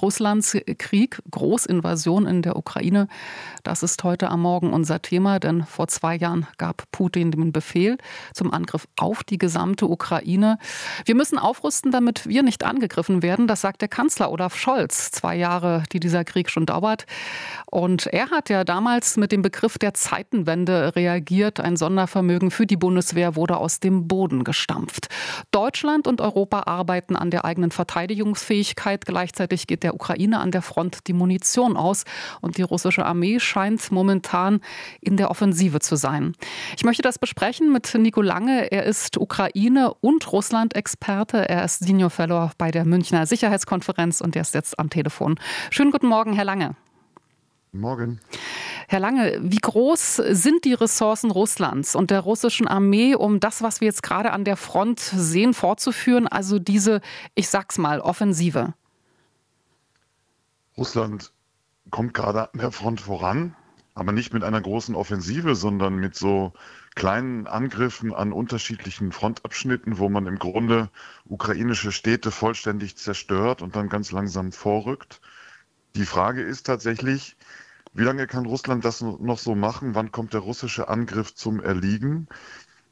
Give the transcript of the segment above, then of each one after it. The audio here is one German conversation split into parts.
Russlands Krieg, Großinvasion in der Ukraine, das ist heute am Morgen unser Thema, denn vor zwei Jahren gab Putin den Befehl zum Angriff auf die gesamte Ukraine. Wir müssen aufrüsten, damit wir nicht angegriffen werden, das sagt der Kanzler Olaf Scholz, zwei Jahre, die dieser Krieg schon dauert. Und er hat ja damals mit dem Begriff der Zeitenwende reagiert. Ein Sondervermögen für die Bundeswehr wurde aus dem Boden gestampft. Deutschland und Europa arbeiten an der eigenen Verteidigungsfähigkeit. Gleichzeitig geht der Ukraine an der Front die Munition aus und die russische Armee scheint momentan in der Offensive zu sein. Ich möchte das besprechen mit Nico Lange. Er ist Ukraine- und Russland-Experte. Er ist Senior Fellow bei der Münchner Sicherheitskonferenz und er ist jetzt am Telefon. Schönen guten Morgen, Herr Lange. Morgen. Herr Lange, wie groß sind die Ressourcen Russlands und der russischen Armee, um das, was wir jetzt gerade an der Front sehen, fortzuführen? Also diese, ich sag's mal, Offensive. Russland kommt gerade an der Front voran, aber nicht mit einer großen Offensive, sondern mit so kleinen Angriffen an unterschiedlichen Frontabschnitten, wo man im Grunde ukrainische Städte vollständig zerstört und dann ganz langsam vorrückt. Die Frage ist tatsächlich, wie lange kann Russland das noch so machen? Wann kommt der russische Angriff zum Erliegen?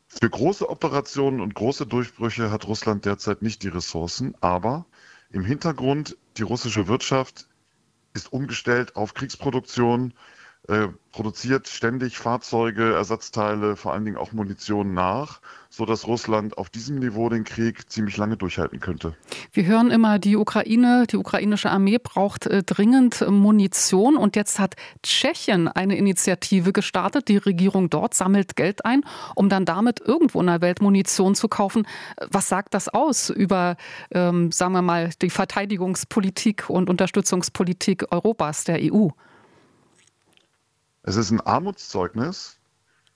Für große Operationen und große Durchbrüche hat Russland derzeit nicht die Ressourcen, aber im Hintergrund die russische Wirtschaft ist umgestellt auf Kriegsproduktion, äh, produziert ständig Fahrzeuge, Ersatzteile, vor allen Dingen auch Munition nach, so dass Russland auf diesem Niveau den Krieg ziemlich lange durchhalten könnte. Wir hören immer, die Ukraine, die ukrainische Armee braucht äh, dringend Munition und jetzt hat Tschechien eine Initiative gestartet. Die Regierung dort sammelt Geld ein, um dann damit irgendwo in der Welt Munition zu kaufen. Was sagt das aus über, ähm, sagen wir mal, die Verteidigungspolitik und Unterstützungspolitik Europas, der EU? Es ist ein Armutszeugnis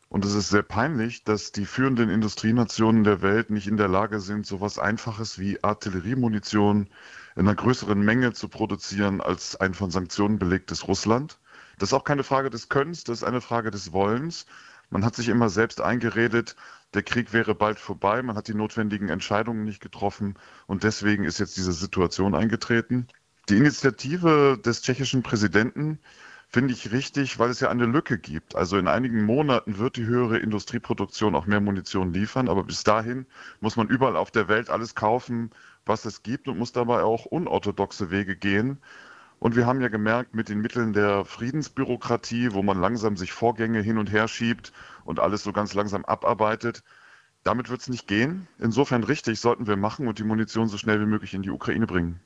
und es ist sehr peinlich, dass die führenden Industrienationen der Welt nicht in der Lage sind, so etwas Einfaches wie Artilleriemunition in einer größeren Menge zu produzieren als ein von Sanktionen belegtes Russland. Das ist auch keine Frage des Könnens, das ist eine Frage des Wollens. Man hat sich immer selbst eingeredet, der Krieg wäre bald vorbei, man hat die notwendigen Entscheidungen nicht getroffen und deswegen ist jetzt diese Situation eingetreten. Die Initiative des tschechischen Präsidenten finde ich richtig, weil es ja eine Lücke gibt. Also in einigen Monaten wird die höhere Industrieproduktion auch mehr Munition liefern, aber bis dahin muss man überall auf der Welt alles kaufen, was es gibt und muss dabei auch unorthodoxe Wege gehen. Und wir haben ja gemerkt, mit den Mitteln der Friedensbürokratie, wo man langsam sich Vorgänge hin und her schiebt und alles so ganz langsam abarbeitet, damit wird es nicht gehen. Insofern richtig sollten wir machen und die Munition so schnell wie möglich in die Ukraine bringen.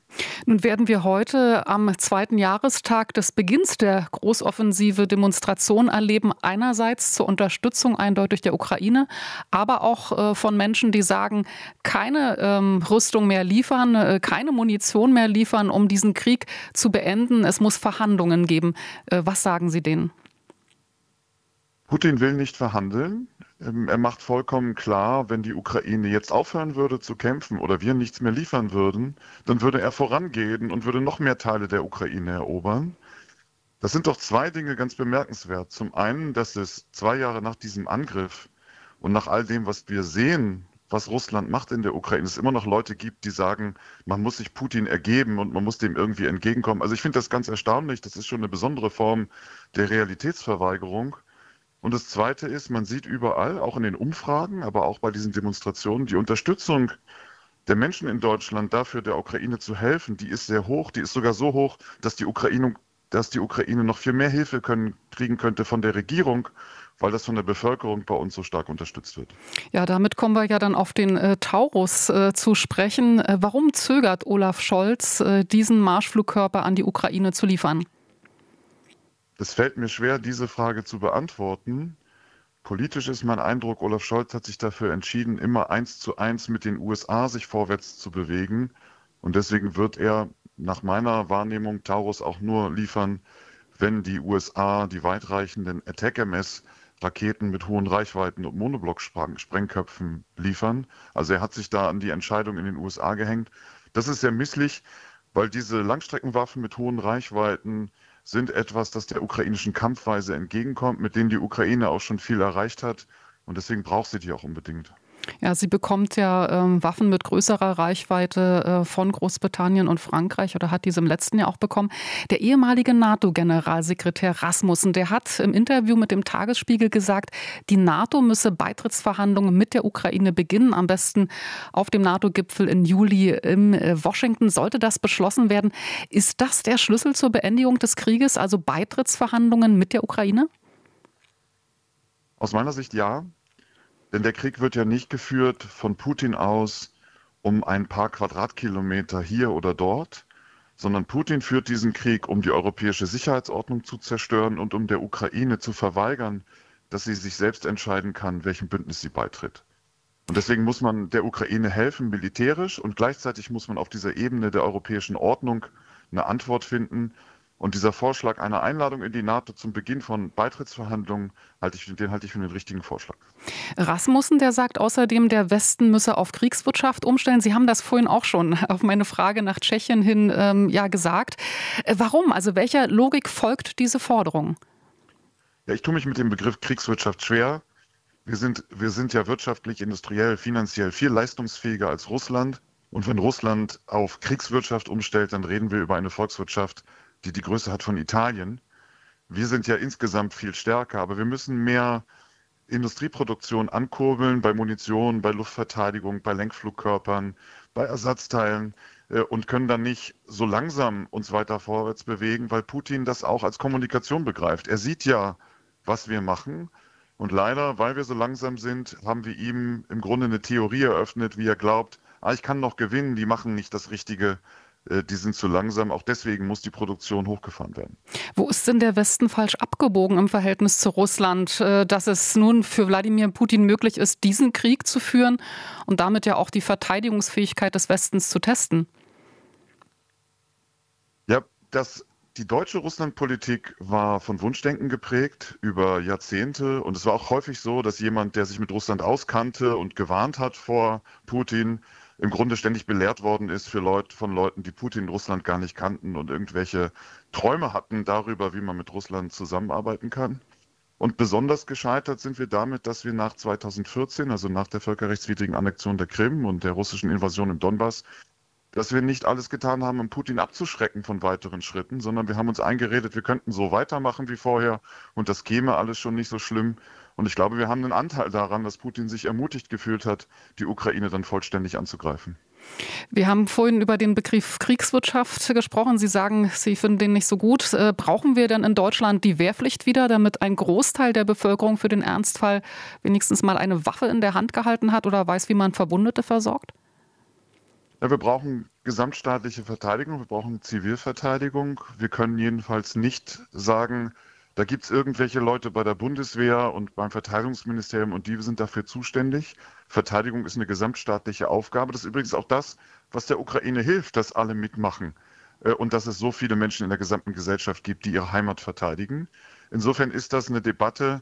Nun werden wir heute am zweiten Jahrestag des Beginns der Großoffensive Demonstrationen erleben. Einerseits zur Unterstützung eindeutig der Ukraine, aber auch äh, von Menschen, die sagen, keine ähm, Rüstung mehr liefern, äh, keine Munition mehr liefern, um diesen Krieg zu beenden. Es muss Verhandlungen geben. Äh, was sagen Sie denen? Putin will nicht verhandeln. Ähm, er macht vollkommen klar, wenn die Ukraine jetzt aufhören würde zu kämpfen oder wir nichts mehr liefern würden, dann würde er vorangehen und würde noch mehr Teile der Ukraine erobern. Das sind doch zwei Dinge ganz bemerkenswert. Zum einen, dass es zwei Jahre nach diesem Angriff und nach all dem, was wir sehen, was Russland macht in der Ukraine, es immer noch Leute gibt, die sagen, man muss sich Putin ergeben und man muss dem irgendwie entgegenkommen. Also ich finde das ganz erstaunlich. Das ist schon eine besondere Form der Realitätsverweigerung. Und das Zweite ist, man sieht überall, auch in den Umfragen, aber auch bei diesen Demonstrationen, die Unterstützung der Menschen in Deutschland dafür, der Ukraine zu helfen, die ist sehr hoch. Die ist sogar so hoch, dass die Ukraine, dass die Ukraine noch viel mehr Hilfe können, kriegen könnte von der Regierung, weil das von der Bevölkerung bei uns so stark unterstützt wird. Ja, damit kommen wir ja dann auf den äh, Taurus äh, zu sprechen. Äh, warum zögert Olaf Scholz, äh, diesen Marschflugkörper an die Ukraine zu liefern? Es fällt mir schwer, diese Frage zu beantworten. Politisch ist mein Eindruck, Olaf Scholz hat sich dafür entschieden, immer eins zu eins mit den USA sich vorwärts zu bewegen. Und deswegen wird er nach meiner Wahrnehmung Taurus auch nur liefern, wenn die USA die weitreichenden Attack-MS-Raketen mit hohen Reichweiten und Monoblock-Sprengköpfen liefern. Also er hat sich da an die Entscheidung in den USA gehängt. Das ist sehr misslich, weil diese Langstreckenwaffen mit hohen Reichweiten sind etwas, das der ukrainischen Kampfweise entgegenkommt, mit denen die Ukraine auch schon viel erreicht hat. Und deswegen braucht sie die auch unbedingt. Ja, sie bekommt ja ähm, Waffen mit größerer Reichweite äh, von Großbritannien und Frankreich oder hat diese im letzten Jahr auch bekommen. Der ehemalige NATO-Generalsekretär Rasmussen, der hat im Interview mit dem Tagesspiegel gesagt, die NATO müsse Beitrittsverhandlungen mit der Ukraine beginnen, am besten auf dem NATO-Gipfel im Juli in äh, Washington. Sollte das beschlossen werden, ist das der Schlüssel zur Beendigung des Krieges, also Beitrittsverhandlungen mit der Ukraine? Aus meiner Sicht ja. Denn der Krieg wird ja nicht geführt von Putin aus um ein paar Quadratkilometer hier oder dort, sondern Putin führt diesen Krieg, um die europäische Sicherheitsordnung zu zerstören und um der Ukraine zu verweigern, dass sie sich selbst entscheiden kann, welchem Bündnis sie beitritt. Und deswegen muss man der Ukraine helfen, militärisch, und gleichzeitig muss man auf dieser Ebene der europäischen Ordnung eine Antwort finden, und dieser Vorschlag einer Einladung in die NATO zum Beginn von Beitrittsverhandlungen, halte ich, den halte ich für den richtigen Vorschlag. Rasmussen, der sagt außerdem, der Westen müsse auf Kriegswirtschaft umstellen. Sie haben das vorhin auch schon auf meine Frage nach Tschechien hin ähm, ja gesagt. Äh, warum? Also welcher Logik folgt diese Forderung? Ja, ich tue mich mit dem Begriff Kriegswirtschaft schwer. Wir sind, wir sind ja wirtschaftlich, industriell, finanziell viel leistungsfähiger als Russland. Und wenn Russland auf Kriegswirtschaft umstellt, dann reden wir über eine Volkswirtschaft, die die Größe hat von Italien. Wir sind ja insgesamt viel stärker, aber wir müssen mehr Industrieproduktion ankurbeln bei Munition, bei Luftverteidigung, bei Lenkflugkörpern, bei Ersatzteilen äh, und können dann nicht so langsam uns weiter vorwärts bewegen, weil Putin das auch als Kommunikation begreift. Er sieht ja, was wir machen. Und leider, weil wir so langsam sind, haben wir ihm im Grunde eine Theorie eröffnet, wie er glaubt, ah, ich kann noch gewinnen, die machen nicht das Richtige, die sind zu langsam. Auch deswegen muss die Produktion hochgefahren werden. Wo ist denn der Westen falsch abgebogen im Verhältnis zu Russland, äh, dass es nun für Wladimir Putin möglich ist, diesen Krieg zu führen und damit ja auch die Verteidigungsfähigkeit des Westens zu testen? Ja, das, die deutsche Russlandpolitik war von Wunschdenken geprägt über Jahrzehnte. Und es war auch häufig so, dass jemand, der sich mit Russland auskannte und gewarnt hat vor Putin, im Grunde ständig belehrt worden ist für Leute, von Leuten, die Putin in Russland gar nicht kannten und irgendwelche Träume hatten darüber, wie man mit Russland zusammenarbeiten kann. Und besonders gescheitert sind wir damit, dass wir nach 2014, also nach der völkerrechtswidrigen Annexion der Krim und der russischen Invasion im Donbass, dass wir nicht alles getan haben, um Putin abzuschrecken von weiteren Schritten, sondern wir haben uns eingeredet, wir könnten so weitermachen wie vorher und das käme alles schon nicht so schlimm. Und ich glaube, wir haben einen Anteil daran, dass Putin sich ermutigt gefühlt hat, die Ukraine dann vollständig anzugreifen. Wir haben vorhin über den Begriff Kriegswirtschaft gesprochen. Sie sagen, Sie finden den nicht so gut. Äh, brauchen wir denn in Deutschland die Wehrpflicht wieder, damit ein Großteil der Bevölkerung für den Ernstfall wenigstens mal eine Waffe in der Hand gehalten hat oder weiß, wie man Verwundete versorgt? Ja, wir brauchen gesamtstaatliche Verteidigung, wir brauchen Zivilverteidigung. Wir können jedenfalls nicht sagen, da gibt es irgendwelche Leute bei der Bundeswehr und beim Verteidigungsministerium und die sind dafür zuständig. Verteidigung ist eine gesamtstaatliche Aufgabe. Das ist übrigens auch das, was der Ukraine hilft, dass alle mitmachen äh, und dass es so viele Menschen in der gesamten Gesellschaft gibt, die ihre Heimat verteidigen. Insofern ist das eine Debatte,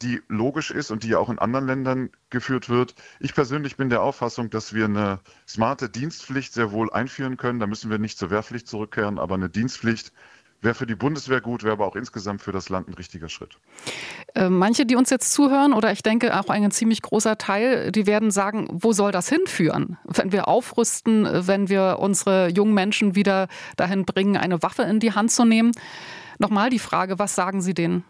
die logisch ist und die ja auch in anderen Ländern geführt wird. Ich persönlich bin der Auffassung, dass wir eine smarte Dienstpflicht sehr wohl einführen können. Da müssen wir nicht zur Wehrpflicht zurückkehren, aber eine Dienstpflicht, wäre für die Bundeswehr gut, wäre aber auch insgesamt für das Land ein richtiger Schritt. Äh, manche, die uns jetzt zuhören, oder ich denke auch ein ziemlich großer Teil, die werden sagen, wo soll das hinführen? Wenn wir aufrüsten, wenn wir unsere jungen Menschen wieder dahin bringen, eine Waffe in die Hand zu nehmen. Nochmal die Frage, was sagen Sie denen?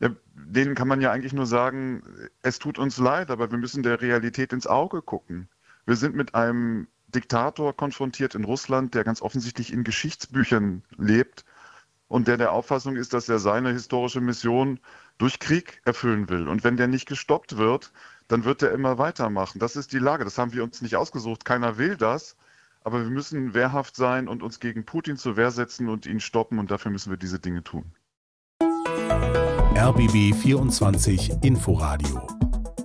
Ja, denen kann man ja eigentlich nur sagen, es tut uns leid, aber wir müssen der Realität ins Auge gucken. Wir sind mit einem Diktator konfrontiert in Russland, der ganz offensichtlich in Geschichtsbüchern lebt und der der Auffassung ist, dass er seine historische Mission durch Krieg erfüllen will. Und wenn der nicht gestoppt wird, dann wird er immer weitermachen. Das ist die Lage. Das haben wir uns nicht ausgesucht. Keiner will das. Aber wir müssen wehrhaft sein und uns gegen Putin zur Wehr setzen und ihn stoppen. Und dafür müssen wir diese Dinge tun. RBB 24 Inforadio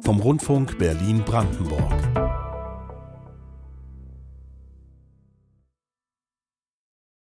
vom Rundfunk Berlin-Brandenburg.